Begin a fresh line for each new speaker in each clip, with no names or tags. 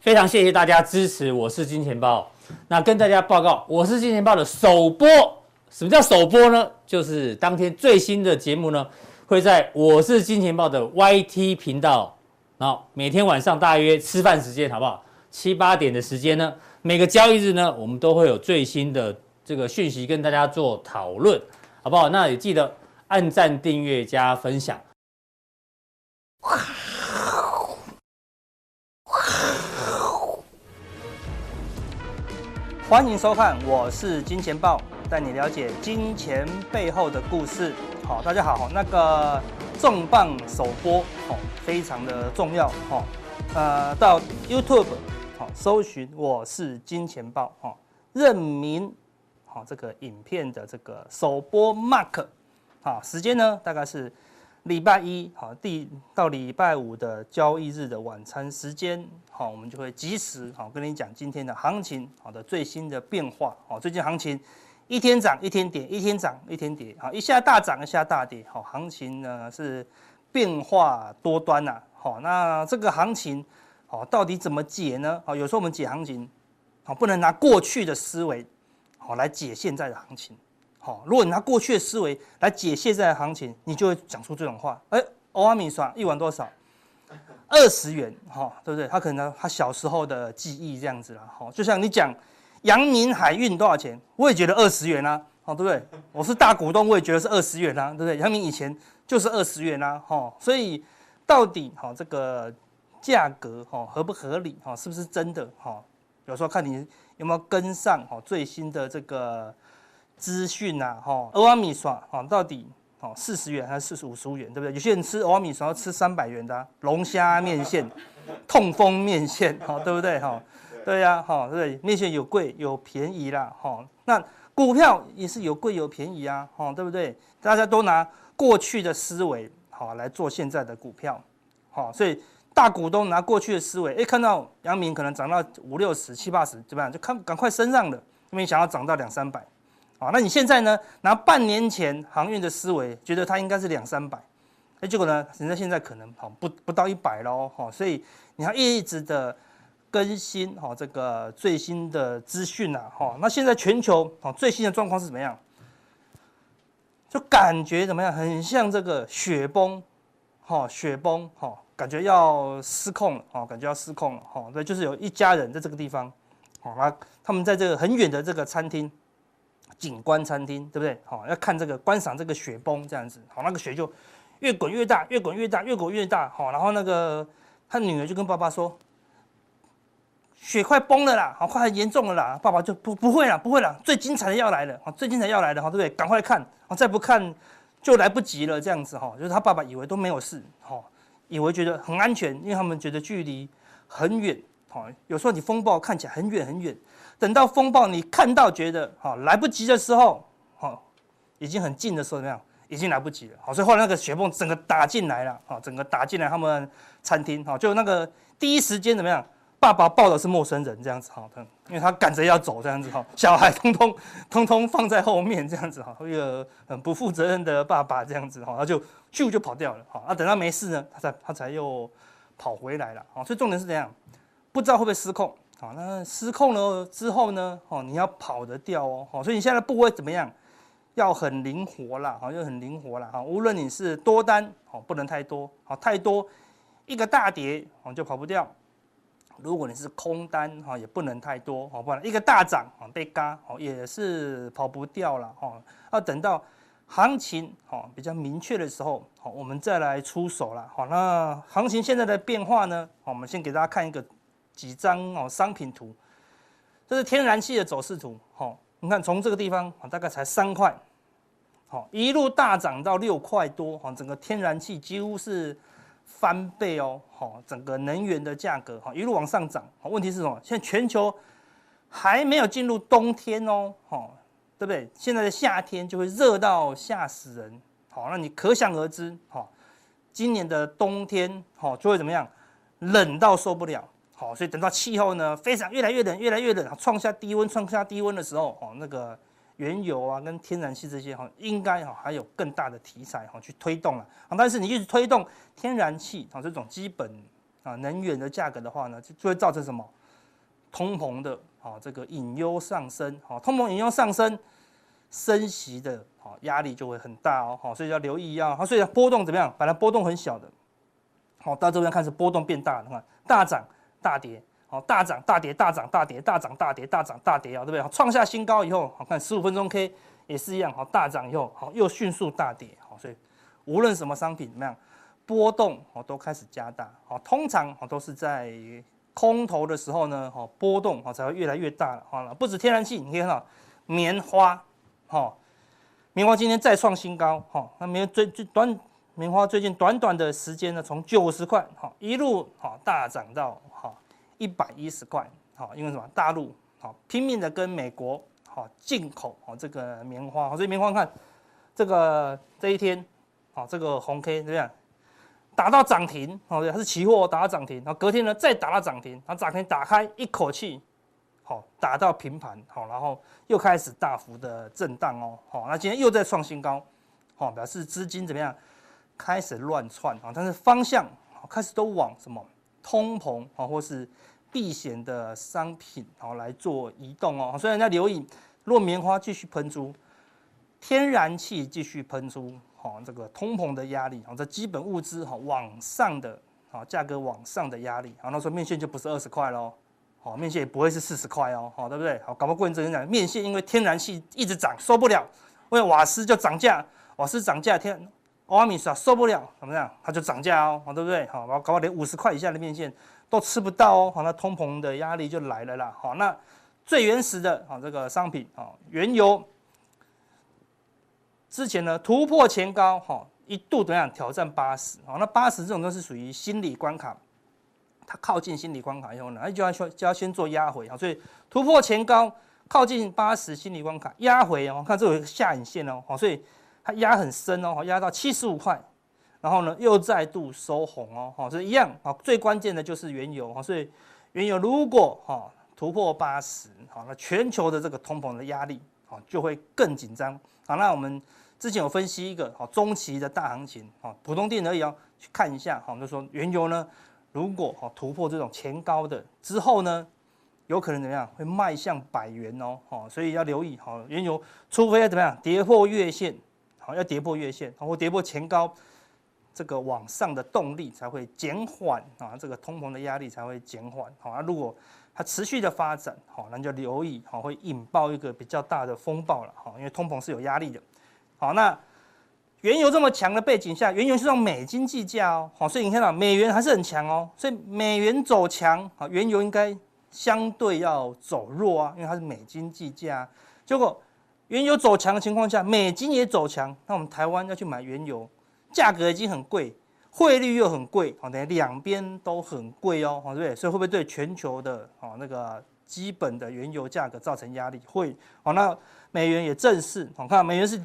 非常谢谢大家支持，我是金钱豹。那跟大家报告，我是金钱豹的首播。什么叫首播呢？就是当天最新的节目呢，会在我是金钱豹的 YT 频道，然后每天晚上大约吃饭时间，好不好？七八点的时间呢，每个交易日呢，我们都会有最新的这个讯息跟大家做讨论，好不好？那也记得按赞、订阅、加分享。
欢迎收看，我是金钱豹，带你了解金钱背后的故事。好，大家好，那个重磅首播，哦，非常的重要，哈，呃，到 YouTube，好，搜寻我是金钱豹，哈，认明，好，这个影片的这个首播 mark，好，时间呢，大概是。礼拜一好，第到礼拜五的交易日的晚餐时间，好，我们就会及时好跟你讲今天的行情好的最新的变化。好，最近行情一天涨一天跌，一天涨一天跌，好，一下大涨一下大跌，好，行情呢是变化多端呐。好，那这个行情好到底怎么解呢？好，有时候我们解行情好不能拿过去的思维好来解现在的行情。好，如果你拿过去的思维来解现在的行情，你就会讲出这种话。哎，欧阿米刷一碗多少？二十元，哈，对不对？他可能他小时候的记忆这样子了，哈，就像你讲阳明海运多少钱，我也觉得二十元啊，好，对不对？我是大股东，我也觉得是二十元啊，对不对？阳明以前就是二十元啊，哈，所以到底哈这个价格哈合不合理，哈，是不是真的？哈，有时候看你有没有跟上哈最新的这个。资讯呐，哈，欧阿米耍，哈，到底，哦，四十元还是四十五十五元，对不对？有些人吃欧阿米耍要吃三百元的、啊，龙虾面线、痛风面线，哈，对不对？哈，对呀，哈，对，面线有贵有便宜啦，哈，那股票也是有贵有便宜啊，哈，对不对？大家都拿过去的思维，好来做现在的股票，好，所以大股东拿过去的思维，哎，看到阳明可能涨到五六十、七八十，怎么样？就看赶快升上了，因为想要涨到两三百。啊，那你现在呢？拿半年前航运的思维，觉得它应该是两三百，哎，结果呢，人家现在可能好不不到一百喽，哈，所以你要一直的更新哈这个最新的资讯呐，哈，那现在全球哈最新的状况是怎么样？就感觉怎么样？很像这个雪崩，哈，雪崩，哈，感觉要失控了，哈，感觉要失控了，哈，对，就是有一家人在这个地方，好，那他们在这个很远的这个餐厅。景观餐厅对不对？好，要看这个观赏这个雪崩这样子，好，那个雪就越滚越大，越滚越大，越滚越大，好，然后那个他女儿就跟爸爸说：“雪快崩了啦，好，快很严重了啦。”爸爸就不不会了，不会了，最精彩的要来了，最精彩要来了，对不对？赶快看，再不看就来不及了，这样子哈，就是他爸爸以为都没有事，好，以为觉得很安全，因为他们觉得距离很远，好，有时候你风暴看起来很远很远。等到风暴你看到觉得好来不及的时候，好已经很近的时候，怎么样？已经来不及了。好，所以后来那个雪崩整个打进来了，好，整个打进来他们餐厅，好，就那个第一时间怎么样？爸爸抱的是陌生人这样子，好，因为他赶着要走这样子，哈，小孩通通通通放在后面这样子，哈，一个很不负责任的爸爸这样子，哈，他就咻就跑掉了，好，那等到没事呢，他才他才又跑回来了，好，所以重点是怎样？不知道会不会失控。好，那失控了之后呢？哦，你要跑得掉哦。好，所以你现在的部位怎么样？要很灵活啦，好，就很灵活啦。哈，无论你是多单，哦，不能太多，好，太多一个大跌，哦，就跑不掉。如果你是空单，哈，也不能太多，好，不然一个大涨，哦，被嘎，哦，也是跑不掉了，哦。要等到行情，哦，比较明确的时候，好，我们再来出手了。好，那行情现在的变化呢？好，我们先给大家看一个。几张哦，商品图，这是天然气的走势图。好，你看从这个地方大概才三块，好，一路大涨到六块多，哈，整个天然气几乎是翻倍哦，好，整个能源的价格哈一路往上涨。好，问题是什么？现在全球还没有进入冬天哦，好，对不对？现在的夏天就会热到吓死人，好，那你可想而知，好，今年的冬天好就会怎么样？冷到受不了。好，所以等到气候呢非常越来越冷，越来越冷，创下低温，创下低温的时候，哦，那个原油啊跟天然气这些哈，应该哈还有更大的题材哈去推动了。但是你一直推动天然气啊这种基本啊能源的价格的话呢，就就会造成什么通膨的啊这个隐忧上升，好，通膨隐忧上升，升息的好压力就会很大哦，好，所以要留意啊，好，所以波动怎么样？本来波动很小的，好，到这边开始波动变大你，看大涨大跌。好，大涨大跌，大涨大跌，大涨大跌，大涨大跌啊，对不对？创下新高以后，好看十五分钟 K 也是一样，好大涨以后，好又迅速大跌，好，所以无论什么商品怎么样，波动哦都开始加大，好，通常哦都是在空头的时候呢，好波动哦才会越来越大了，好了，不止天然气，你可以看到棉花，好，棉花今天再创新高，好，那棉最最短棉花最近短短的时间呢，从九十块，好一路好大涨到。一百一十块，好，因为什么？大陆好拼命的跟美国好进口好这个棉花，好，所以棉花看这个这一天，好这个红 K 怎么样？打到涨停，好，它是期货打到涨停，然后隔天呢再打到涨停，然后涨停打开一口气，好打到平盘，好，然后又开始大幅的震荡哦，好，那今天又在创新高，好，表示资金怎么样？开始乱窜啊，但是方向开始都往什么？通膨啊，或是避险的商品好来做移动哦，所以人家留意，若棉花继续喷出，天然气继续喷出，好这个通膨的压力，好这基本物资好往上的，好价格往上的压力，好那说面线就不是二十块喽，好面线也不会是四十块哦，好对不对？好搞不好过一阵子讲面线因为天然气一直涨受不了，因为瓦斯就涨价，瓦斯涨价天。欧米斯，受不了，怎么样？它就涨价哦，好，对不对？好，然后搞到连五十块以下的面线都吃不到哦，好，那通膨的压力就来了啦。好，那最原始的啊，这个商品啊，原油之前呢突破前高，哈，一度怎么样挑战八十？好，那八十这种都是属于心理关卡，它靠近心理关卡以后呢，就要就要先做压回啊，所以突破前高，靠近八十心理关卡压回哦，看这有一个下影线哦，好，所以。它压很深哦，压到七十五块，然后呢又再度收红哦，哈，这一样啊。最关键的就是原油哈，所以原油如果哈突破八十，好，那全球的这个通膨的压力好就会更紧张。好，那我们之前有分析一个好中期的大行情，好，普通电而已哦，去看一下，好，就说原油呢如果哈突破这种前高的之后呢，有可能怎么样会迈向百元哦，好，所以要留意好原油，除非要怎么样跌破月线。好，要跌破月线，或跌破前高，这个往上的动力才会减缓啊，这个通膨的压力才会减缓。好，那如果它持续的发展，好，那就留意，好，会引爆一个比较大的风暴了。好，因为通膨是有压力的。好，那原油这么强的背景下，原油是用美金计价哦。好，所以你看到美元还是很强哦。所以美元走强，好，原油应该相对要走弱啊，因为它是美金计价。结果。原油走强的情况下，美金也走强，那我们台湾要去买原油，价格已经很贵，汇率又很贵，好，等于两边都很贵哦，好，对不对？所以会不会对全球的哦那个基本的原油价格造成压力？会，好，那美元也正式，好，看美元是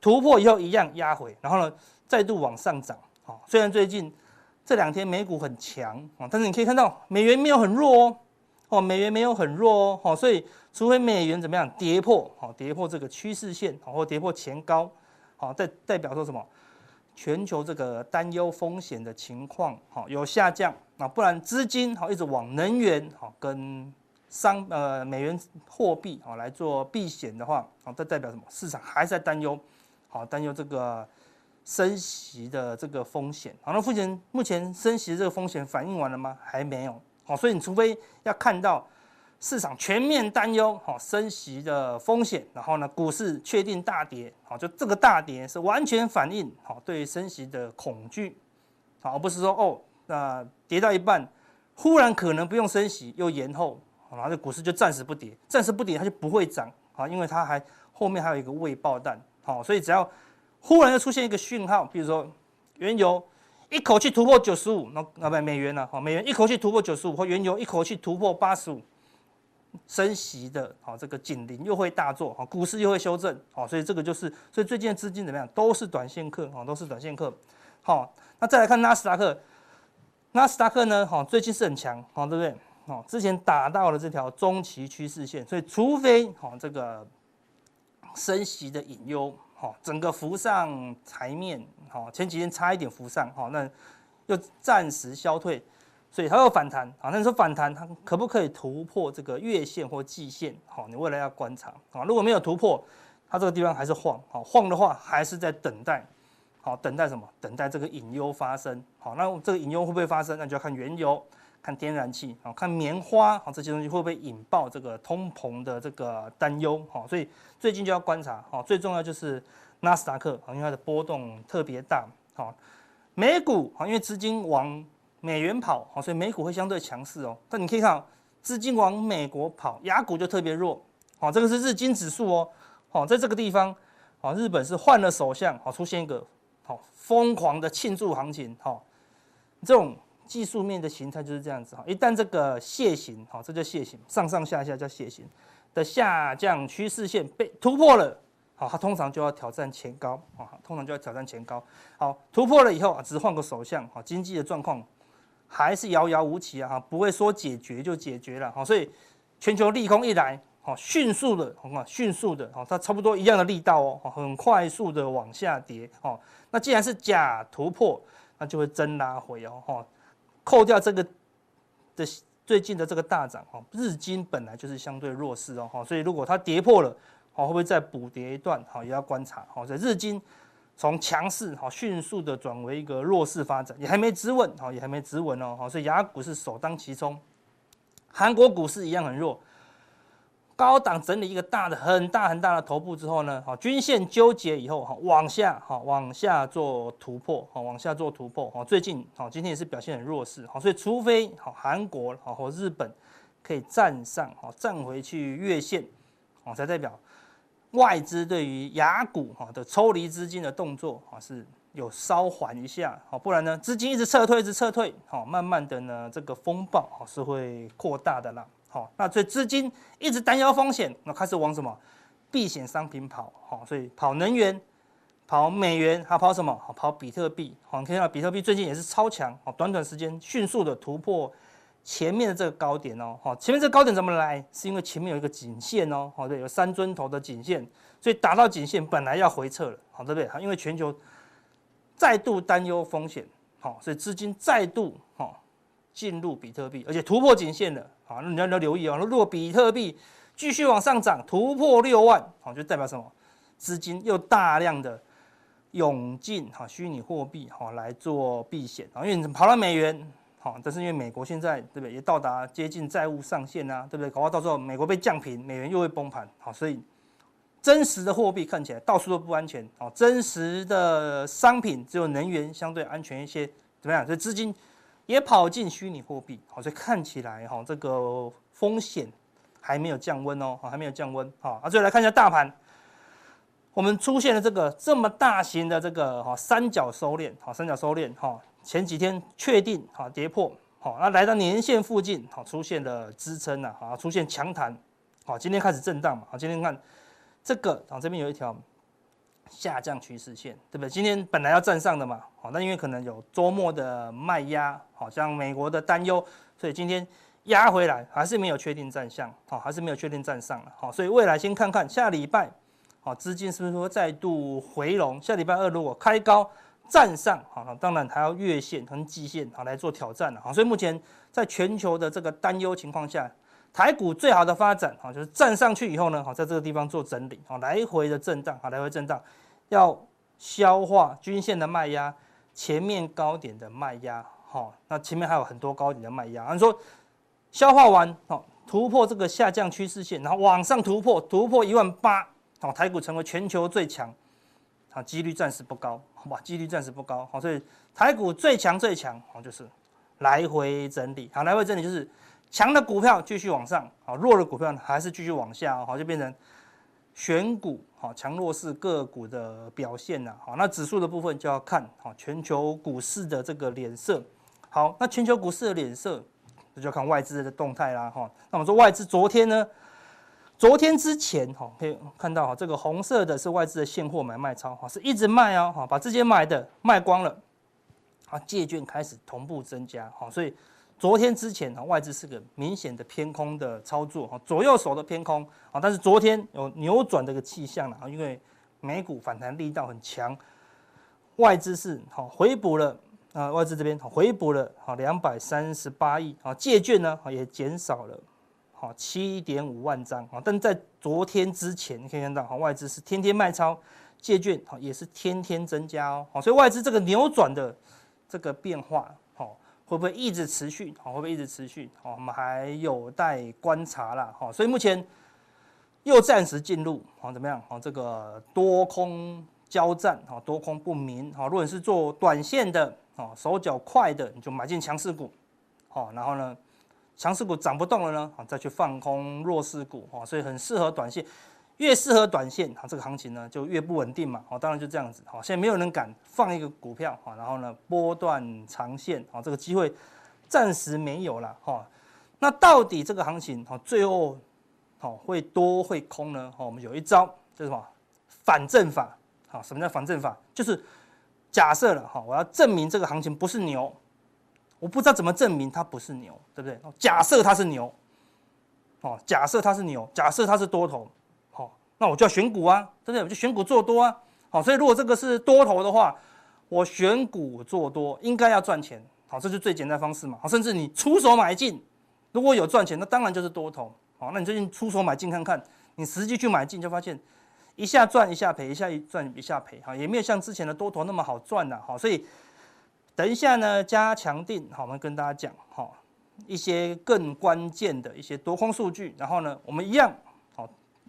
突破以后一样压回，然后呢再度往上涨，好，虽然最近这两天美股很强，啊，但是你可以看到美元没有很弱哦。哦，美元没有很弱哦，好，所以除非美元怎么样跌破，好，跌破这个趋势线，好，或跌破前高，好，代代表说什么？全球这个担忧风险的情况，好，有下降，那不然资金好一直往能源，好，跟商呃美元货币好来做避险的话，好，这代表什么？市场还在担忧，好，担忧这个升息的这个风险，好，那目前目前升息的这个风险反映完了吗？还没有。好，所以你除非要看到市场全面担忧，好升息的风险，然后呢，股市确定大跌，好，就这个大跌是完全反映好对升息的恐惧，好，而不是说哦，那跌到一半，忽然可能不用升息又延后，然后这股市就暂时不跌，暂时不跌它就不会涨，好，因为它还后面还有一个未爆弹，好，所以只要忽然又出现一个讯号，比如说原油。一口气突破九十五，那那不美元呢？好，美元一口气突破九十五，或原油一口气突破八十五，升息的，好，这个警铃又会大作，好，股市又会修正，好，所以这个就是，所以最近的资金怎么样？都是短线客，好，都是短线客，好，那再来看纳斯达克，纳斯达克呢，好，最近是很强，好，对不对？好，之前打到了这条中期趋势线，所以除非好这个升息的隐忧。好，整个浮上台面，好，前几天差一点浮上，好，那又暂时消退，所以它有反弹啊。那你说反弹它可不可以突破这个月线或季线？好，你未来要观察啊。如果没有突破，它这个地方还是晃，好晃的话还是在等待，好等待什么？等待这个隐忧发生。好，那这个隐忧会不会发生？那就要看原油、看天然气、好看棉花，好这些东西会不会引爆这个通膨的这个担忧？好，所以最近就要观察。好，最重要就是纳斯达克，因为它的波动特别大。好，美股啊，因为资金往美元跑，好，所以美股会相对强势哦。但你可以看，资金往美国跑，亚股就特别弱。好，这个是日经指数哦。好，在这个地方，好，日本是换了首相，好，出现一个好疯狂的庆祝行情，好，这种技术面的形态就是这样子，哈，一旦这个楔形，好，这叫楔形，上上下下叫楔形的下降趋势线被突破了，好，它通常就要挑战前高，啊，通常就要挑战前高，好，突破了以后啊，只换个首相，好，经济的状况还是遥遥无期啊，哈，不会说解决就解决了，哈，所以全球利空一来。好，迅速的，好嘛，迅速的，好，它差不多一样的力道哦，很快速的往下跌，哦，那既然是假突破，那就会真拉回哦，哈，扣掉这个的最近的这个大涨，哈，日经本来就是相对弱势哦，哈，所以如果它跌破了，好，会不会再补跌一段？好，也要观察，好，在日经从强势，哈，迅速的转为一个弱势发展，也还没止稳，哈，也还没止稳哦，好，所以雅股是首当其冲，韩国股市一样很弱。高档整理一个大的、很大很大的头部之后呢，好，均线纠结以后，哈，往下，哈，往下做突破，哈，往下做突破，好，最近，好，今天也是表现很弱势，好，所以除非，好，韩国，好，或日本可以站上，好，站回去月线，好，才代表外资对于雅股，哈的抽离资金的动作，哈是有稍缓一下，好，不然呢，资金一直撤退，一直撤退，好，慢慢的呢，这个风暴，哈是会扩大的啦。好，那所以资金一直担忧风险，那开始往什么避险商品跑？好，所以跑能源、跑美元，还跑什么？跑比特币。好，你可以看到比特币最近也是超强，好，短短时间迅速的突破前面的这个高点哦。好，前面这个高点怎么来？是因为前面有一个颈线哦。好，对，有三尊头的颈线，所以打到颈线本来要回撤了，好，对不对？因为全球再度担忧风险，好，所以资金再度好进入比特币，而且突破颈线了。好，那你要要留意哦。如果比特币继续往上涨，突破六万，好，就代表什么？资金又大量的涌进哈虚拟货币哈来做避险啊，因为你跑到美元，好，但是因为美国现在对不对也到达接近债务上限啊，对不对？搞不好到时候美国被降平，美元又会崩盘，好，所以真实的货币看起来到处都不安全，好，真实的商品只有能源相对安全一些，怎么样？所以资金。也跑进虚拟货币，好，所以看起来哈，这个风险还没有降温哦，还没有降温，好，啊，最后来看一下大盘，我们出现了这个这么大型的这个哈三角收敛，好，三角收敛，哈，前几天确定哈跌破，好，那来到年线附近，好，出现了支撑了，好，出现强弹，好，今天开始震荡嘛，好，今天看这个，啊，这边有一条。下降趋势线，对不对？今天本来要站上的嘛，好，那因为可能有周末的卖压，好像美国的担忧，所以今天压回来还是没有确定站上，好，还是没有确定站上了，好，所以未来先看看下礼拜，好，资金是不是说再度回笼？下礼拜二如果开高站上，好，当然还要月线和季线好来做挑战了，哈，所以目前在全球的这个担忧情况下，台股最好的发展，好，就是站上去以后呢，好，在这个地方做整理，好，来回的震荡，好，来回震荡。要消化均线的卖压，前面高点的卖压，好，那前面还有很多高点的卖压。按说消化完，好，突破这个下降趋势线，然后往上突破，突破一万八，好，台股成为全球最强，好，几率暂时不高，好吧，几率暂时不高，好，所以台股最强最强，好，就是来回整理，好，来回整理就是强的股票继续往上，好，弱的股票还是继续往下，好，就变成。选股好，强弱势个股的表现呐，好，那指数的部分就要看好全球股市的这个脸色。好，那全球股市的脸色，那就要看外资的动态啦，哈。那我们说外资昨天呢，昨天之前哈，可以看到哈，这个红色的是外资的现货买卖超，哈，是一直卖哦，哈，把之前买的卖光了，啊，借券开始同步增加，哈，所以。昨天之前啊，外资是个明显的偏空的操作哈，左右手的偏空啊，但是昨天有扭转这个气象了啊，因为美股反弹力道很强，外资是好回补了啊，外资这边回补了好两百三十八亿啊，借券呢也减少了好七点五万张啊，但在昨天之前可以看到哈，外资是天天卖超，借券好也是天天增加哦，好，所以外资这个扭转的这个变化好，会不会一直持续？好，会不会一直持续？好，我们还有待观察啦。好，所以目前又暂时进入好怎么样？好，这个多空交战，好，多空不明。好，如果你是做短线的。哦，手脚快的你就买进强势股，好，然后呢，强势股涨不动了呢，好，再去放空弱势股，哦，所以很适合短线，越适合短线，啊，这个行情呢就越不稳定嘛，好，当然就这样子，好，现在没有人敢放一个股票，好，然后呢波段长线，啊，这个机会暂时没有了，哈，那到底这个行情，好，最后，好会多会空呢？好，我们有一招叫什么？反证法，好，什么叫反证法？就是。假设了哈，我要证明这个行情不是牛，我不知道怎么证明它不是牛，对不对？假设它是牛，哦，假设它是牛，假设它是多头，好，那我就要选股啊，对不对？我就选股做多啊，好，所以如果这个是多头的话，我选股做多应该要赚钱，好，这是最简单方式嘛，好，甚至你出手买进，如果有赚钱，那当然就是多头，好，那你最近出手买进看看，你实际去买进就发现。一下赚一下赔，一下一赚一下赔，哈，也没有像之前的多头那么好赚呐，哈，所以等一下呢，加强定，好，我们跟大家讲，哈，一些更关键的一些多空数据，然后呢，我们一样，好，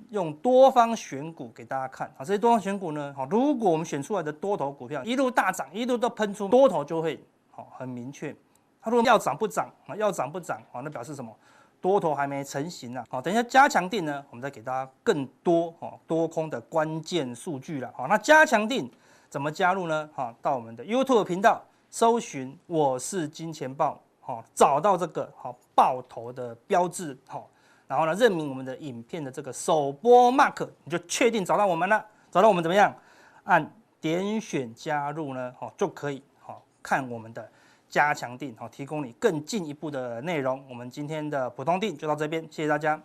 用多方选股给大家看，啊，这些多方选股呢，好，如果我们选出来的多头股票一路大涨，一路都喷出多头，就会好很明确，它如果要涨不涨，啊，要涨不涨，啊，那表示什么？多头还没成型呢，好，等一下加强定呢，我们再给大家更多哦多空的关键数据了，好，那加强定怎么加入呢？好，到我们的 YouTube 频道搜寻我是金钱豹，好，找到这个好爆头的标志，好，然后呢，认明我们的影片的这个首播 mark，你就确定找到我们了，找到我们怎么样？按点选加入呢，好就可以好看我们的。加强錠，好，提供你更进一步的内容。我们今天的普通錠就到这边，谢谢大家。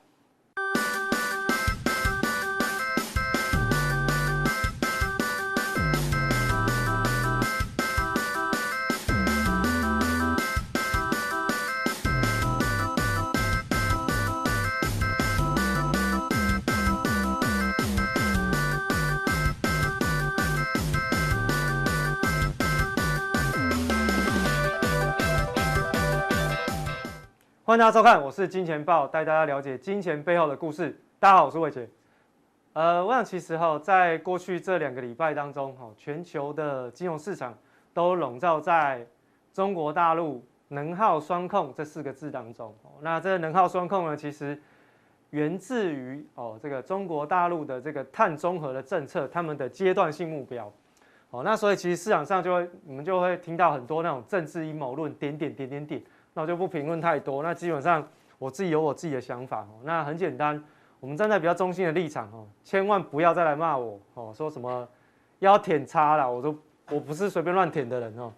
欢迎大家收看，我是金钱豹，带大家了解金钱背后的故事。大家好，我是伟杰。呃，我想其实哈，在过去这两个礼拜当中，哈，全球的金融市场都笼罩在中国大陆能耗双控这四个字当中。那这个能耗双控呢，其实源自于哦，这个中国大陆的这个碳中和的政策，他们的阶段性目标。哦，那所以其实市场上就会，你们就会听到很多那种政治阴谋论，点点点点点。那我就不评论太多。那基本上我自己有我自己的想法哦。那很简单，我们站在比较中心的立场哦，千万不要再来骂我哦，说什么要舔叉了，我都我不是随便乱舔的人哦。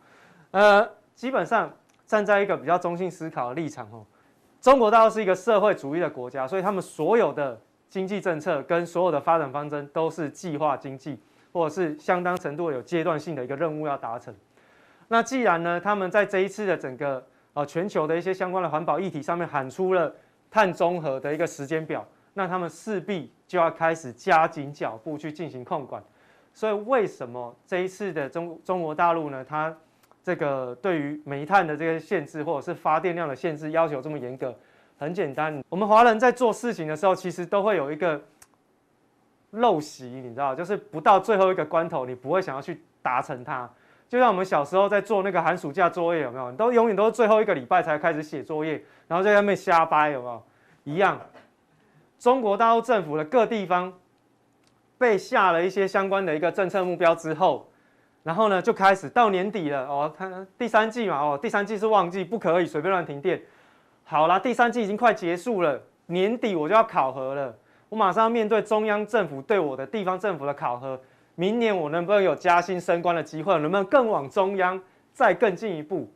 呃，基本上站在一个比较中性思考的立场哦，中国大陆是一个社会主义的国家，所以他们所有的经济政策跟所有的发展方针都是计划经济，或者是相当程度有阶段性的一个任务要达成。那既然呢，他们在这一次的整个啊，全球的一些相关的环保议题上面喊出了碳中和的一个时间表，那他们势必就要开始加紧脚步去进行控管。所以，为什么这一次的中中国大陆呢？它这个对于煤炭的这个限制，或者是发电量的限制要求这么严格？很简单，我们华人在做事情的时候，其实都会有一个陋习，你知道，就是不到最后一个关头，你不会想要去达成它。就像我们小时候在做那个寒暑假作业，有没有？都永远都是最后一个礼拜才开始写作业，然后在那边瞎掰，有没有？一样。中国大陆政府的各地方被下了一些相关的一个政策目标之后，然后呢就开始到年底了哦，看第三季嘛哦，第三季是旺季，不可以随便乱停电。好啦，第三季已经快结束了，年底我就要考核了，我马上要面对中央政府对我的地方政府的考核。明年我能不能有加薪升官的机会？能不能更往中央再更进一步？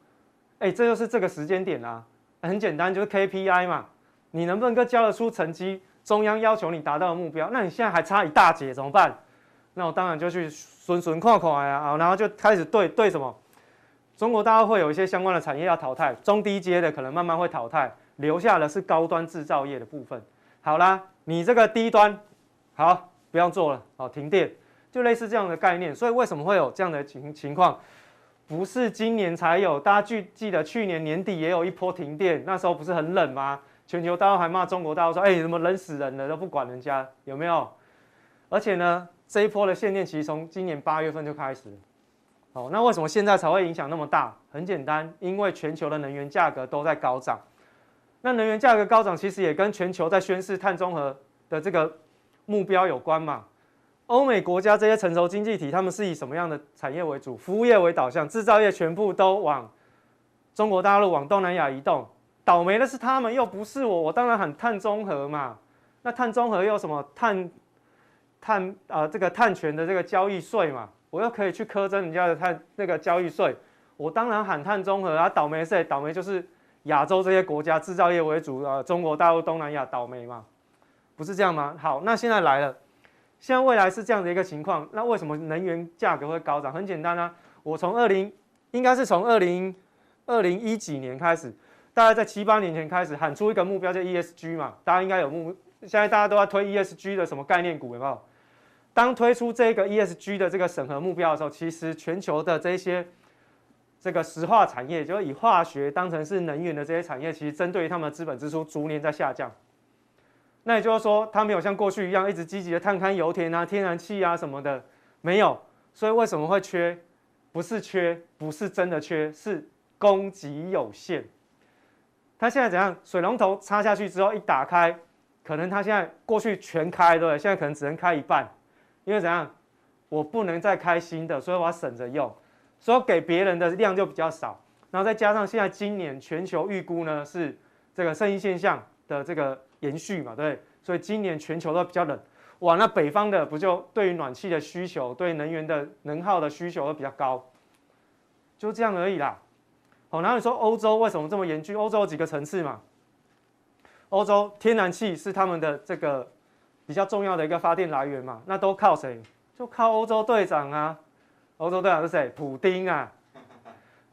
哎、这就是这个时间点啊！很简单，就是 KPI 嘛。你能不能够交得出成绩？中央要求你达到的目标，那你现在还差一大截，怎么办？那我当然就去损损垮垮呀，然后就开始对对什么中国大陆会有一些相关的产业要淘汰，中低阶的可能慢慢会淘汰，留下的是高端制造业的部分。好啦，你这个低端好不要做了，好停电，就类似这样的概念。所以为什么会有这样的情情况？不是今年才有，大家记记得去年年底也有一波停电，那时候不是很冷吗？全球大陆还骂中国大陆说：“哎，怎么冷死人了，都不管人家有没有？”而且呢，这一波的限电其实从今年八月份就开始。哦，那为什么现在才会影响那么大？很简单，因为全球的能源价格都在高涨。那能源价格高涨，其实也跟全球在宣示碳中和的这个目标有关嘛。欧美国家这些成熟经济体，他们是以什么样的产业为主？服务业为导向，制造业全部都往中国大陆、往东南亚移动。倒霉的是他们，又不是我。我当然喊碳中和嘛。那碳中和又什么碳碳啊、呃？这个碳权的这个交易税嘛，我又可以去苛征人家的碳那个交易税。我当然喊碳中和啊。倒霉是谁？倒霉就是亚洲这些国家，制造业为主啊，中国大陆、东南亚倒霉嘛，不是这样吗？好，那现在来了。现在未来是这样的一个情况，那为什么能源价格会高涨？很简单啊，我从二零应该是从二零二零一几年开始，大概在七八年前开始喊出一个目标叫 ESG 嘛，大家应该有目，现在大家都在推 ESG 的什么概念股有没有？当推出这个 ESG 的这个审核目标的时候，其实全球的这些这个石化产业，就是以化学当成是能源的这些产业，其实针对于他们的资本支出逐年在下降。那也就是说，它没有像过去一样一直积极的探勘油田啊、天然气啊什么的，没有。所以为什么会缺？不是缺，不是真的缺，是供给有限。它现在怎样？水龙头插下去之后一打开，可能它现在过去全开，对不对？现在可能只能开一半，因为怎样？我不能再开新的，所以我要省着用，所以给别人的量就比较少。然后再加上现在今年全球预估呢是这个圣婴现象的这个。延续嘛，对，所以今年全球都比较冷，哇，那北方的不就对于暖气的需求，对能源的能耗的需求都比较高，就这样而已啦。好，然后你说欧洲为什么这么严峻？欧洲有几个层次嘛？欧洲天然气是他们的这个比较重要的一个发电来源嘛？那都靠谁？就靠欧洲队长啊。欧洲队长是谁？普丁啊，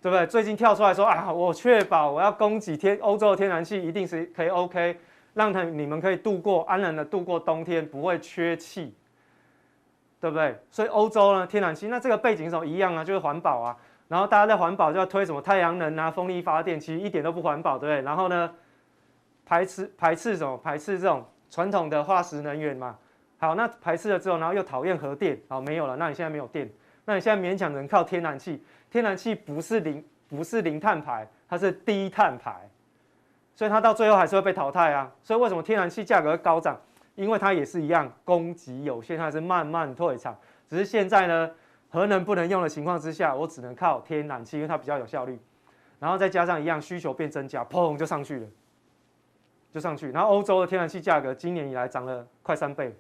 对不对？最近跳出来说啊，我确保我要供给天欧洲的天然气，一定是可以 OK。让他你们可以度过安然的度过冬天，不会缺气，对不对？所以欧洲呢，天然气，那这个背景是什么一样啊？就是环保啊。然后大家在环保就要推什么太阳能啊、风力发电，其实一点都不环保，对不对？然后呢，排斥排斥什么？排斥这种传统的化石能源嘛。好，那排斥了之后，然后又讨厌核电，好，没有了。那你现在没有电，那你现在勉强能靠天然气。天然气不是零，不是零碳排，它是低碳排。所以它到最后还是会被淘汰啊！所以为什么天然气价格高涨？因为它也是一样，供给有限，它是慢慢退场。只是现在呢，核能不能用的情况之下，我只能靠天然气，因为它比较有效率。然后再加上一样需求变增加，砰就上去了，就上去。然后欧洲的天然气价格今年以来涨了快三倍，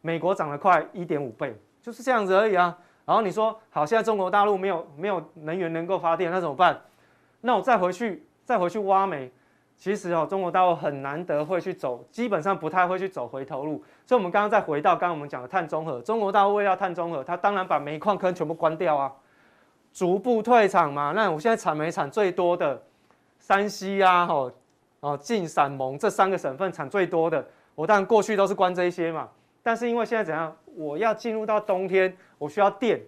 美国涨了快一点五倍，就是这样子而已啊。然后你说好，现在中国大陆没有没有能源能够发电，那怎么办？那我再回去再回去挖煤。其实哦，中国大陆很难得会去走，基本上不太会去走回头路。所以，我们刚刚再回到刚刚我们讲的碳中和，中国大陆为了碳中和，它当然把煤矿坑全部关掉啊，逐步退场嘛。那我现在产煤产最多的山西啊，吼哦晋陕蒙这三个省份产最多的，我当然过去都是关这一些嘛。但是因为现在怎样，我要进入到冬天，我需要电，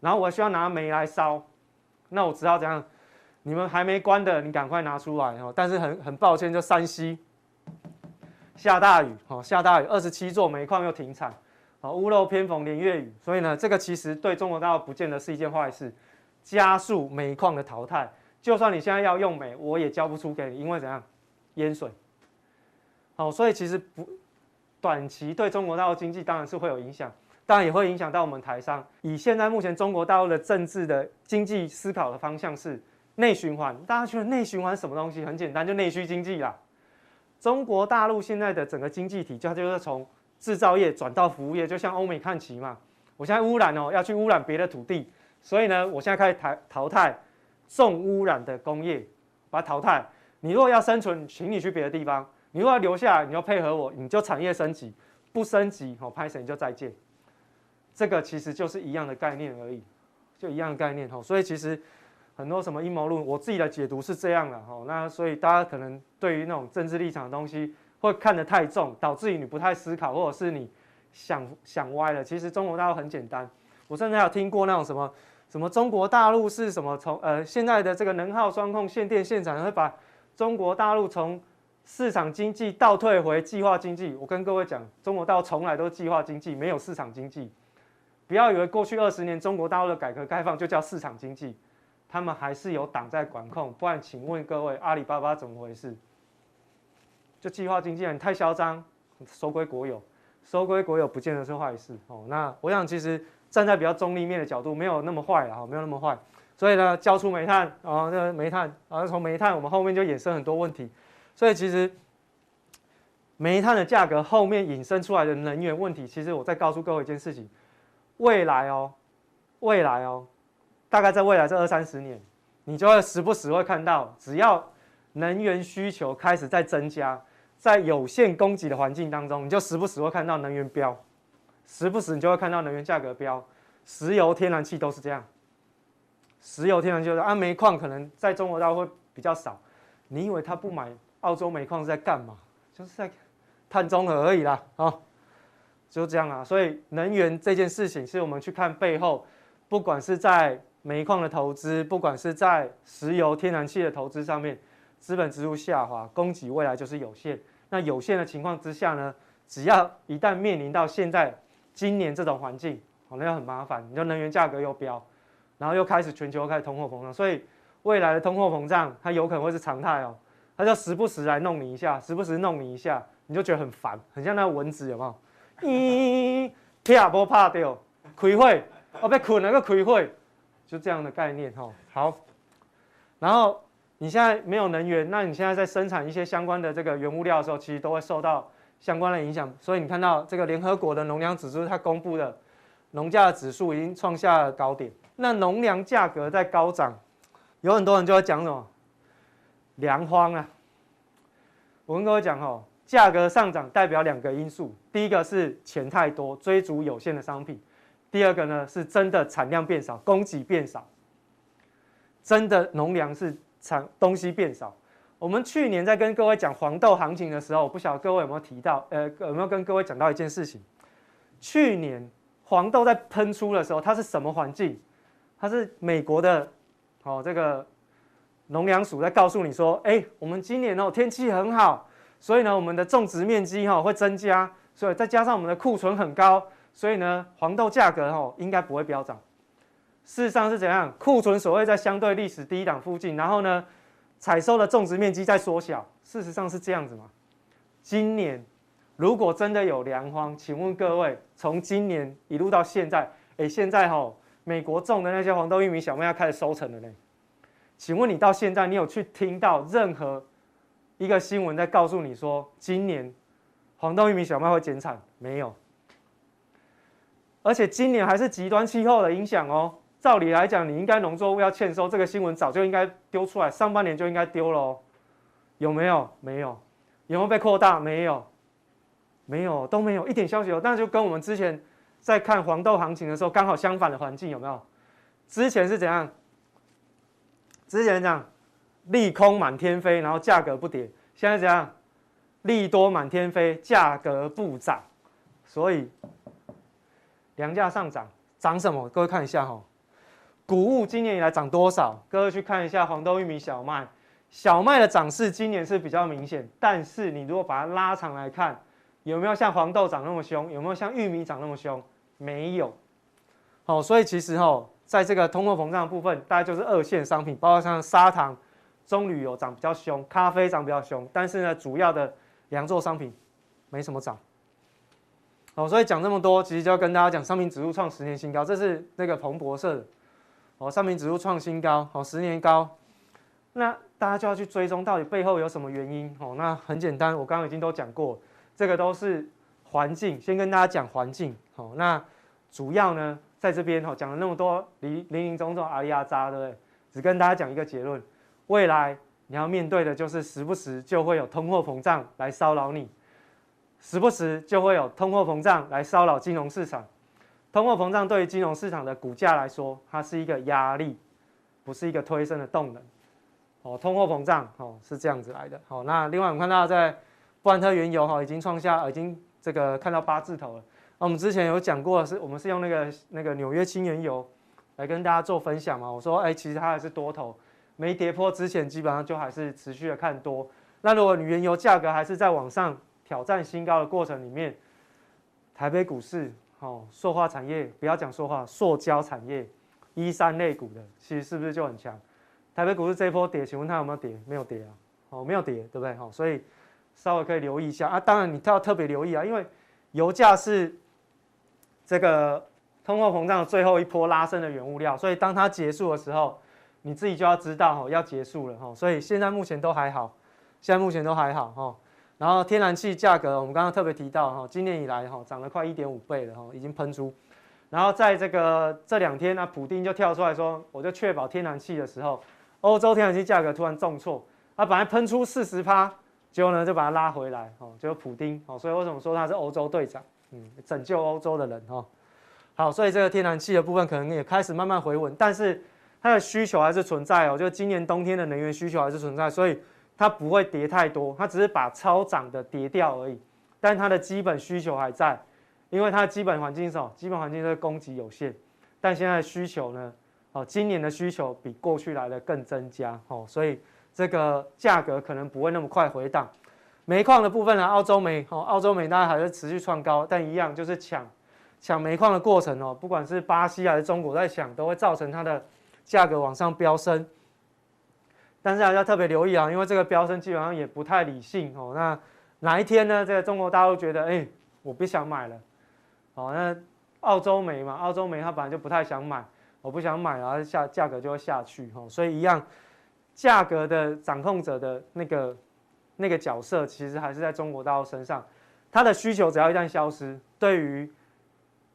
然后我需要拿煤来烧，那我只好怎样？你们还没关的，你赶快拿出来哦。但是很很抱歉，就山西下大雨哦，下大雨，二十七座煤矿又停产，哦，屋漏偏逢连夜雨。所以呢，这个其实对中国大陆不见得是一件坏事，加速煤矿的淘汰。就算你现在要用煤，我也交不出给你，因为怎样淹水。好，所以其实不短期对中国大陆经济当然是会有影响，当然也会影响到我们台商。以现在目前中国大陆的政治的经济思考的方向是。内循环，大家觉得内循环什么东西？很简单，就内需经济啦。中国大陆现在的整个经济体，它就是从制造业转到服务业，就像欧美看齐嘛。我现在污染哦，要去污染别的土地，所以呢，我现在开始淘淘汰重污染的工业，把它淘汰。你如果要生存，请你去别的地方；你如果要留下来，你要配合我，你就产业升级。不升级，好，拍谁就再见。这个其实就是一样的概念而已，就一样的概念吼。所以其实。很多什么阴谋论，我自己的解读是这样的哈。那所以大家可能对于那种政治立场的东西会看得太重，导致于你不太思考，或者是你想想歪了。其实中国大陆很简单，我甚至还有听过那种什么什么中国大陆是什么从呃现在的这个能耗双控限电现场会把中国大陆从市场经济倒退回计划经济。我跟各位讲，中国大陆从来都计划经济，没有市场经济。不要以为过去二十年中国大陆的改革开放就叫市场经济。他们还是有党在管控，不然请问各位，阿里巴巴怎么回事？就计划经济人太嚣张，收归国有，收归国有不见得是坏事哦。那我想，其实站在比较中立面的角度，没有那么坏了哈，没有那么坏。所以呢，交出煤炭啊，那个煤炭，然后从煤炭，我们后面就衍生很多问题。所以其实煤炭的价格后面引申出来的能源问题，其实我再告诉各位一件事情：未来哦，未来哦。大概在未来这二三十年，你就会时不时会看到，只要能源需求开始在增加，在有限供给的环境当中，你就时不时会看到能源飙，时不时你就会看到能源价格飙，石油、天然气都是这样。石油、天然气就是啊，煤矿可能在中国大陆会比较少。你以为他不买澳洲煤矿是在干嘛？就是在碳中和而已啦，啊，就这样啊。所以能源这件事情，是我们去看背后，不管是在煤矿的投资，不管是在石油、天然气的投资上面，资本支出下滑，供给未来就是有限。那有限的情况之下呢，只要一旦面临到现在今年这种环境，好，那就很麻烦。你就能源价格又飙，然后又开始全球开始通货膨胀，所以未来的通货膨胀它有可能会是常态哦。它就时不时来弄你一下，时不时弄你一下，你就觉得很烦，很像那个蚊子有没有？咦，啪不怕掉，开会，哦，被困了个开会。就这样的概念哈，好，然后你现在没有能源，那你现在在生产一些相关的这个原物料的时候，其实都会受到相关的影响。所以你看到这个联合国的农粮指数，它公布的农价指数已经创下了高点。那农粮价格在高涨，有很多人就会讲什么粮荒啊。我跟各位讲哦，价格上涨代表两个因素，第一个是钱太多，追逐有限的商品。第二个呢，是真的产量变少，供给变少，真的农粮是产东西变少。我们去年在跟各位讲黄豆行情的时候，我不晓得各位有没有提到，呃，有没有跟各位讲到一件事情？去年黄豆在喷出的时候，它是什么环境？它是美国的，哦，这个农粮署在告诉你说，哎，我们今年哦天气很好，所以呢，我们的种植面积哈会增加，所以再加上我们的库存很高。所以呢，黄豆价格吼应该不会飙涨。事实上是怎样？库存所谓在相对历史低档附近，然后呢，采收的种植面积在缩小。事实上是这样子嘛？今年如果真的有粮荒，请问各位，从今年一路到现在，哎，现在吼美国种的那些黄豆、玉米、小麦要开始收成了呢？请问你到现在，你有去听到任何一个新闻在告诉你说，今年黄豆、玉米、小麦会减产？没有。而且今年还是极端气候的影响哦。照理来讲，你应该农作物要欠收，这个新闻早就应该丢出来，上半年就应该丢了哦。有没有？没有。有没有被扩大？没有。没有，都没有一点消息哦。那就跟我们之前在看黄豆行情的时候，刚好相反的环境有没有？之前是怎样？之前讲利空满天飞，然后价格不跌。现在怎样？利多满天飞，价格不涨。所以。粮价上涨，涨什么？各位看一下哈，谷物今年以来涨多少？各位去看一下黄豆、玉米、小麦，小麦的涨势今年是比较明显，但是你如果把它拉长来看，有没有像黄豆涨那么凶？有没有像玉米涨那么凶？没有。好，所以其实哈，在这个通货膨胀的部分，大概就是二线商品，包括像砂糖、棕榈油涨比较凶，咖啡涨比较凶，但是呢，主要的粮作商品没什么涨。哦，所以讲这么多，其实就要跟大家讲，商品指数创十年新高，这是那个彭博社的。哦，商品指数创新高，哦，十年高，那大家就要去追踪到底背后有什么原因。哦，那很简单，我刚刚已经都讲过，这个都是环境。先跟大家讲环境。哦，那主要呢，在这边哦讲了那么多林林林总总阿里阿扎，对不对？只跟大家讲一个结论：未来你要面对的就是时不时就会有通货膨胀来骚扰你。时不时就会有通货膨胀来骚扰金融市场，通货膨胀对于金融市场的股价来说，它是一个压力，不是一个推升的动能。哦，通货膨胀哦是这样子来的。好，那另外我们看到在布兰特原油哈已经创下已经这个看到八字头了。那我们之前有讲过是，我们是用那个那个纽约轻原油来跟大家做分享嘛。我说，哎，其实它还是多头，没跌破之前，基本上就还是持续的看多。那如果你原油价格还是在往上挑战新高的过程里面，台北股市哦，塑化产业不要讲塑化，塑胶产业一三类股的，其实是不是就很强？台北股市这一波跌，请问它有没有跌？没有跌啊，哦，没有跌，对不对？哦，所以稍微可以留意一下啊。当然，你要特别留意啊，因为油价是这个通货膨胀的最后一波拉升的原物料，所以当它结束的时候，你自己就要知道哦，要结束了哈。所以现在目前都还好，现在目前都还好哈。然后天然气价格，我们刚刚特别提到哈，今年以来哈涨了快一点五倍了哈，已经喷出。然后在这个这两天呢，普丁就跳出来说，我就确保天然气的时候，欧洲天然气价格突然重挫，它本来喷出四十趴，结果呢就把它拉回来哦，就普丁哦，所以为什么说他是欧洲队长？嗯，拯救欧洲的人哈。好，所以这个天然气的部分可能也开始慢慢回稳，但是它的需求还是存在哦，就今年冬天的能源需求还是存在，所以。它不会跌太多，它只是把超涨的跌掉而已，但它的基本需求还在，因为它的基本环境是什么？基本环境是供给有限，但现在的需求呢？哦，今年的需求比过去来的更增加，哦，所以这个价格可能不会那么快回档。煤矿的部分呢，澳洲煤，哦，澳洲煤当然还是持续创高，但一样就是抢抢煤矿的过程哦，不管是巴西还是中国在抢，都会造成它的价格往上飙升。但是大家特别留意啊，因为这个飙升基本上也不太理性哦。那哪一天呢？这个中国大陆觉得，哎，我不想买了，哦，那澳洲煤嘛，澳洲煤它本来就不太想买，我不想买，然后下价格就会下去哦。所以一样，价格的掌控者的那个那个角色，其实还是在中国大陆身上。它的需求只要一旦消失，对于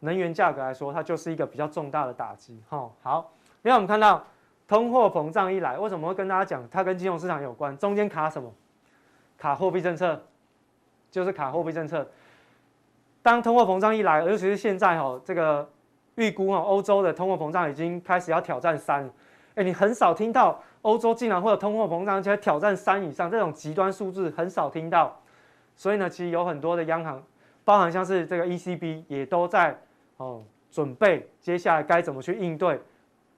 能源价格来说，它就是一个比较重大的打击。哈，好，另外我们看到。通货膨胀一来，为什么会跟大家讲它跟金融市场有关？中间卡什么？卡货币政策，就是卡货币政策。当通货膨胀一来，尤其是现在哈，这个预估哈，欧洲的通货膨胀已经开始要挑战三。哎，你很少听到欧洲竟然会有通货膨胀，而且挑战三以上这种极端数字很少听到。所以呢，其实有很多的央行，包含像是这个 ECB，也都在哦准备接下来该怎么去应对。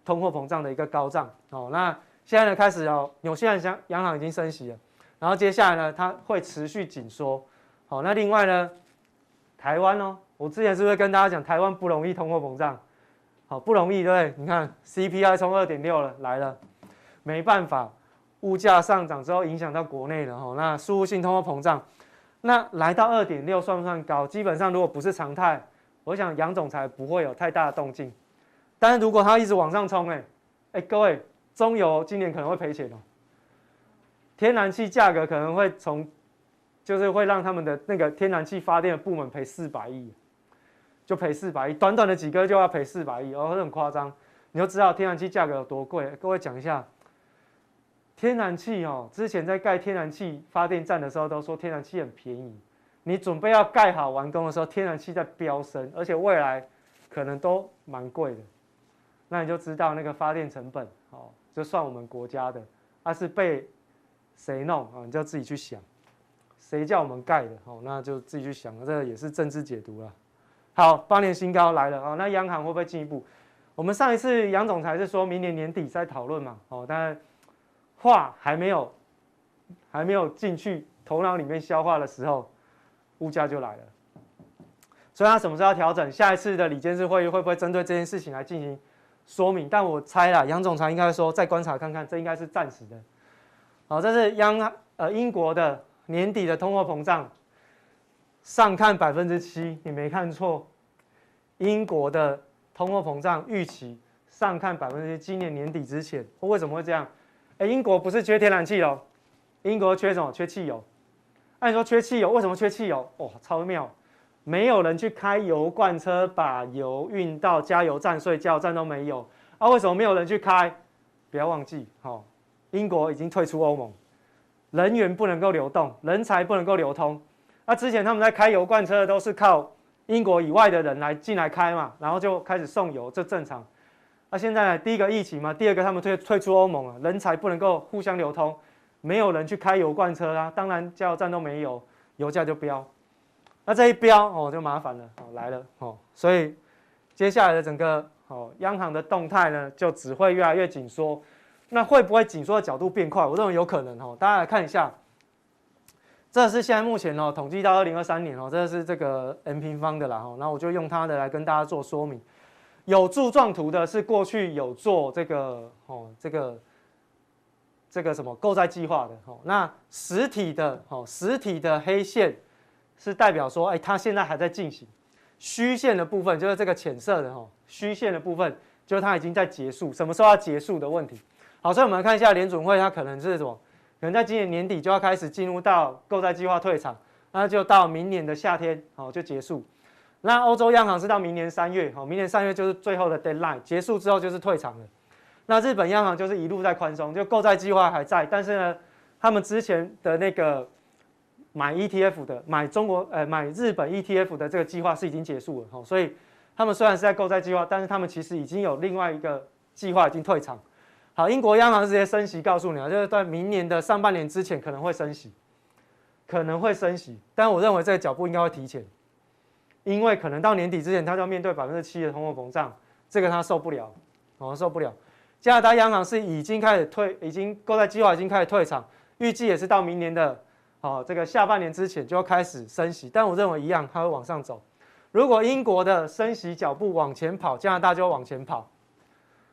通货膨胀的一个高涨，哦，那现在呢开始哦，纽西兰央央行已经升息了，然后接下来呢，它会持续紧缩，好，那另外呢，台湾哦，我之前是不是跟大家讲台湾不容易通货膨胀，好不容易对不对？你看 CPI 从二点六了来了，没办法，物价上涨之后影响到国内了哈，那输入性通货膨胀，那来到二点六算不算高？基本上如果不是常态，我想杨总裁不会有太大的动静。但是如果它一直往上冲，哎，哎，各位，中油今年可能会赔钱哦。天然气价格可能会从，就是会让他们的那个天然气发电的部门赔四百亿，就赔四百亿，短短的几个就要赔四百亿，哦，很夸张。你就知道天然气价格有多贵。各位讲一下，天然气哦，之前在盖天然气发电站的时候都说天然气很便宜，你准备要盖好完工的时候，天然气在飙升，而且未来可能都蛮贵的。那你就知道那个发电成本，哦，就算我们国家的，它是被谁弄啊？你就自己去想，谁叫我们盖的？哦，那就自己去想，这个也是政治解读了。好，八年新高来了哦，那央行会不会进一步？我们上一次杨总裁是说明年年底再讨论嘛，哦，但话还没有还没有进去头脑里面消化的时候，物价就来了。所以他什么时候要调整？下一次的理监事会议会不会针对这件事情来进行？说明，但我猜啦，杨总裁应该说再观察看看，这应该是暂时的。好，这是央呃英国的年底的通货膨胀，上看百分之七，你没看错。英国的通货膨胀预期上看百分之七，今年年底之前，为什么会这样？哎，英国不是缺天然气哦，英国缺什么？缺汽油。按说缺汽油，为什么缺汽油？哦，超妙。没有人去开油罐车把油运到加油站，所以加油站都没有。啊，为什么没有人去开？不要忘记，好，英国已经退出欧盟，人员不能够流动，人才不能够流通。那之前他们在开油罐车的都是靠英国以外的人来进来开嘛，然后就开始送油，这正常。那、现在呢，第一个疫情嘛，第二个他们退退出欧盟了，人才不能够互相流通，没有人去开油罐车啦，当然加油站都没有，油价就飙。那这一标哦，就麻烦了哦，来了哦，所以接下来的整个哦，央行的动态呢，就只会越来越紧缩。那会不会紧缩的角度变快？我认为有可能哦。大家来看一下，这是现在目前哦，统计到二零二三年哦，这是这个 M 平方的啦哈。那我就用它的来跟大家做说明。有柱状图的是过去有做这个哦，这个这个什么购债计划的哦。那实体的哦，实体的黑线是代表说，哎，它现在还在进行。虚线的部分就是这个浅色的哦，虚线的部分就是它已经在结束，什么时候要结束的问题。好，所以我们来看一下联准会，它可能是什么？可能在今年年底就要开始进入到购债计划退场，那就到明年的夏天好就结束。那欧洲央行是到明年三月，好，明年三月就是最后的 deadline，结束之后就是退场了。那日本央行就是一路在宽松，就购债计划还在，但是呢，他们之前的那个买 ETF 的买中国呃买日本 ETF 的这个计划是已经结束了，好，所以他们虽然是在购债计划，但是他们其实已经有另外一个计划已经退场。好，英国央行直接升息，告诉你啊，就是在明年的上半年之前可能会升息，可能会升息，但我认为这个脚步应该会提前。因为可能到年底之前，它就要面对百分之七的通货膨胀，这个它受不了，哦，受不了。加拿大央行是已经开始退，已经购债计划已经开始退场，预计也是到明年的，哦，这个下半年之前就要开始升息。但我认为一样，它会往上走。如果英国的升息脚步往前跑，加拿大就会往前跑。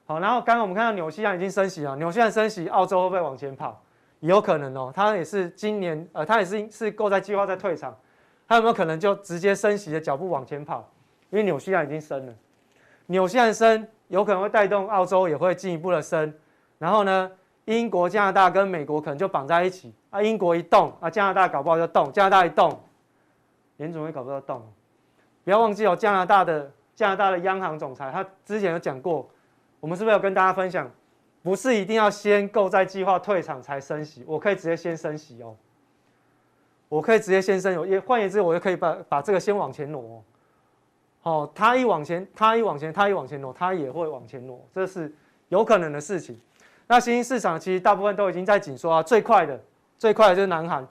好，然后刚刚我们看到纽西兰已经升息了，纽西兰升息，澳洲会不会往前跑？有可能哦，它也是今年，呃，它也是是购债计划在退场。它有没有可能就直接升息的脚步往前跑？因为纽西兰已经升了，纽西兰升有可能会带动澳洲也会进一步的升，然后呢，英国、加拿大跟美国可能就绑在一起啊。英国一动啊，加拿大搞不好就动；加拿大一动，联总会搞不到动。不要忘记哦，加拿大的加拿大的央行总裁他之前有讲过，我们是不是有跟大家分享？不是一定要先购债计划退场才升息，我可以直接先升息哦。我可以直接先升，也换言之，我就可以把把这个先往前挪。好，它一往前，他一往前，他一往前挪，他也会往前挪，这是有可能的事情。那新兴市场其实大部分都已经在紧缩啊，最快的最快的就是南韩，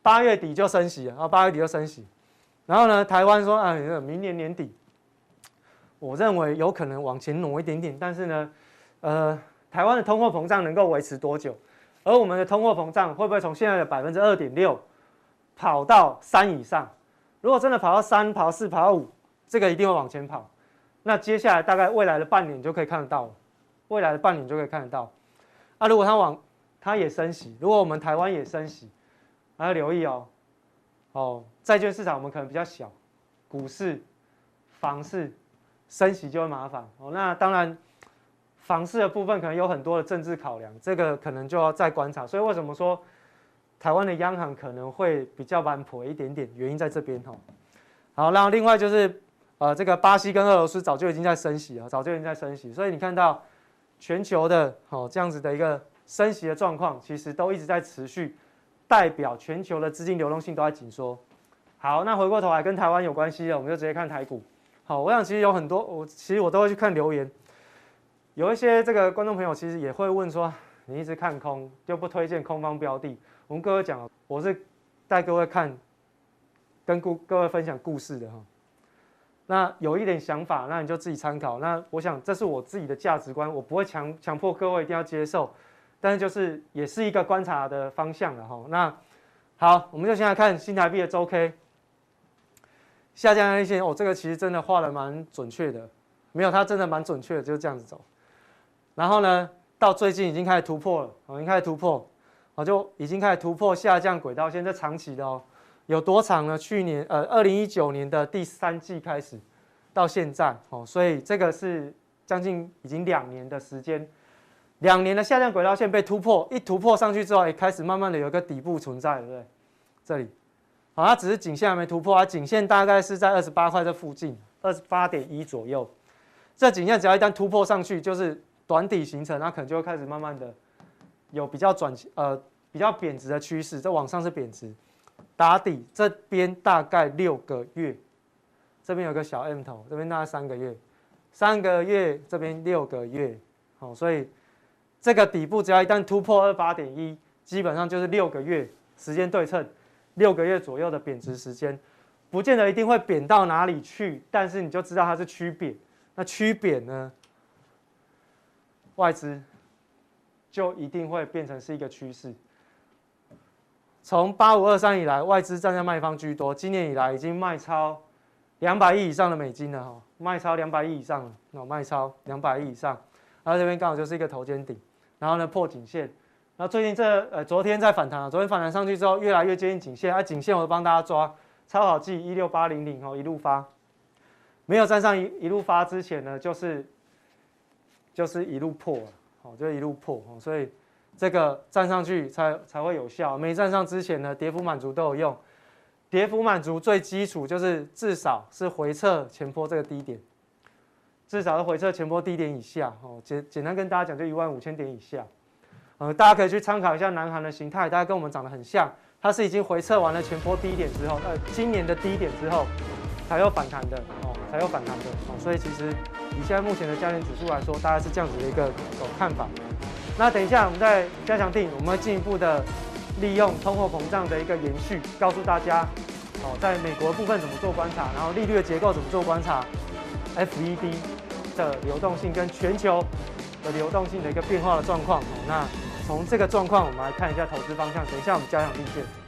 八月底就升息了，然后八月底就升息。然后呢，台湾说啊，明年年底，我认为有可能往前挪一点点，但是呢，呃，台湾的通货膨胀能够维持多久？而我们的通货膨胀会不会从现在的百分之二点六？跑到三以上，如果真的跑到三、跑四、跑五，这个一定会往前跑。那接下来大概未来的半年就可以看得到了，未来的半年就可以看得到。啊，如果它往它也升息，如果我们台湾也升息，还要留意哦。哦，债券市场我们可能比较小，股市、房市升息就会麻烦哦。那当然，房市的部分可能有很多的政治考量，这个可能就要再观察。所以为什么说？台湾的央行可能会比较蛮婆一点点，原因在这边哈。好，然后另外就是，呃，这个巴西跟俄罗斯早就已经在升息了，早就已经在升息，所以你看到全球的哦这样子的一个升息的状况，其实都一直在持续，代表全球的资金流动性都在紧缩。好，那回过头来跟台湾有关系的，我们就直接看台股。好，我想其实有很多，我其实我都会去看留言，有一些这个观众朋友其实也会问说，你一直看空，就不推荐空方标的。我们各位讲，我是带各位看，跟故各位分享故事的哈。那有一点想法，那你就自己参考。那我想这是我自己的价值观，我不会强强迫各位一定要接受，但是就是也是一个观察的方向了哈。那好，我们就先来看新台币的周 K 下降一些哦，这个其实真的画的蛮准确的，没有它真的蛮准确的，就是这样子走。然后呢，到最近已经开始突破了，已经开始突破。好，就已经开始突破下降轨道，现在长期的哦，有多长呢？去年呃，二零一九年的第三季开始到现在哦，所以这个是将近已经两年的时间，两年的下降轨道线被突破，一突破上去之后，也开始慢慢的有一个底部存在，对不对？这里，好，它只是颈线还没突破，它颈线大概是在二十八块这附近，二十八点一左右。这颈线只要一旦突破上去，就是短底形成，它可能就会开始慢慢的。有比较转呃比较贬值的趋势，这往上是贬值，打底这边大概六个月，这边有个小 M 头，这边大概三个月，三个月，这边六个月，好，所以这个底部只要一旦突破二八点一，基本上就是六个月时间对称，六个月左右的贬值时间，不见得一定会贬到哪里去，但是你就知道它是趋贬。那趋贬呢，外资就一定会变成是一个趋势。从八五二三以来，外资站在卖方居多，今年以来已经卖超两百亿以上的美金了哈，卖超两百亿以上了，那卖超两百亿以上，然后这边刚好就是一个头肩顶，然后呢破颈线，然后最近这呃昨天在反弹，昨天反弹上去之后越来越接近颈线，啊颈线我都帮大家抓，超好记一六八零零哦一路发。没有站上一一路发之前呢，就是就是一路破，好，就一路破，所以这个站上去才才会有效。没站上之前呢，跌幅满足都有用。跌幅满足最基础就是至少是回撤前波这个低点，至少是回撤前波低点以下。哦，简简单跟大家讲，就一万五千点以下。呃，大家可以去参考一下南韩的形态，大家跟我们长得很像，它是已经回撤完了前波低点之后，呃，今年的低点之后才有反弹的。哦，才有反弹的哦，所以其实以现在目前的加权指数来说，大概是这样子的一个看法。那等一下我们在加强定，我们会进一步的利用通货膨胀的一个延续，告诉大家哦，在美国的部分怎么做观察，然后利率的结构怎么做观察，FED 的流动性跟全球的流动性的一个变化的状况。那从这个状况，我们来看一下投资方向。等一下我们加强定见。